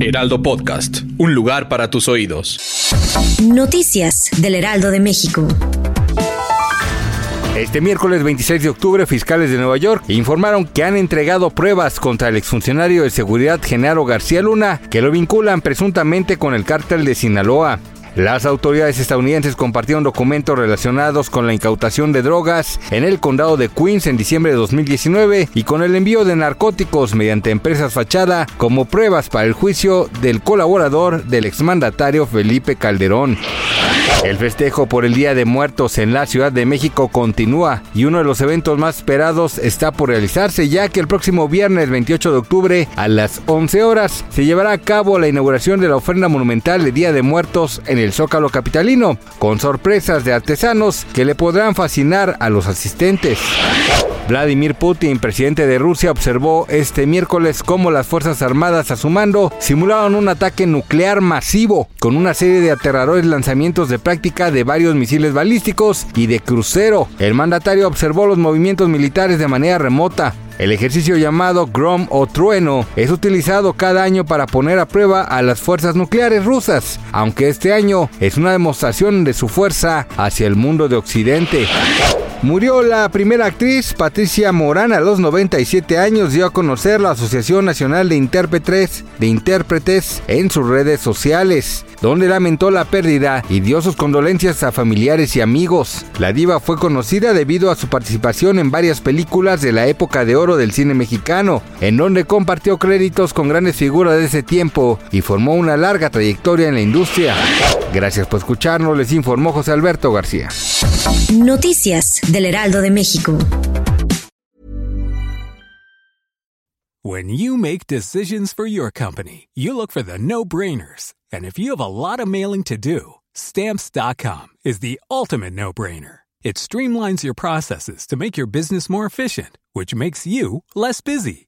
Heraldo Podcast. Un lugar para tus oídos. Noticias del Heraldo de México. Este miércoles 26 de octubre, fiscales de Nueva York informaron que han entregado pruebas contra el exfuncionario de seguridad Genaro García Luna, que lo vinculan presuntamente con el cártel de Sinaloa. Las autoridades estadounidenses compartieron documentos relacionados con la incautación de drogas en el condado de Queens en diciembre de 2019 y con el envío de narcóticos mediante empresas fachada como pruebas para el juicio del colaborador del exmandatario Felipe Calderón. El festejo por el Día de Muertos en la Ciudad de México continúa y uno de los eventos más esperados está por realizarse ya que el próximo viernes 28 de octubre a las 11 horas se llevará a cabo la inauguración de la ofrenda monumental de Día de Muertos en el Zócalo Capitalino, con sorpresas de artesanos que le podrán fascinar a los asistentes. Vladimir Putin, presidente de Rusia, observó este miércoles cómo las Fuerzas Armadas a su mando simularon un ataque nuclear masivo con una serie de aterradores lanzamientos de práctica de varios misiles balísticos y de crucero. El mandatario observó los movimientos militares de manera remota, el ejercicio llamado Grom o Trueno es utilizado cada año para poner a prueba a las fuerzas nucleares rusas, aunque este año es una demostración de su fuerza hacia el mundo de Occidente. Murió la primera actriz, Patricia Morán, a los 97 años, dio a conocer la Asociación Nacional de Intérpretes, de Intérpretes en sus redes sociales, donde lamentó la pérdida y dio sus condolencias a familiares y amigos. La diva fue conocida debido a su participación en varias películas de la época de oro del cine mexicano, en donde compartió créditos con grandes figuras de ese tiempo y formó una larga trayectoria en la industria. Gracias por escucharnos, les informó José Alberto García. Noticias del Heraldo de México. When you make decisions for your company, you look for the no-brainers. And if you have a lot of mailing to do, stamps.com is the ultimate no-brainer. It streamlines your processes to make your business more efficient, which makes you less busy.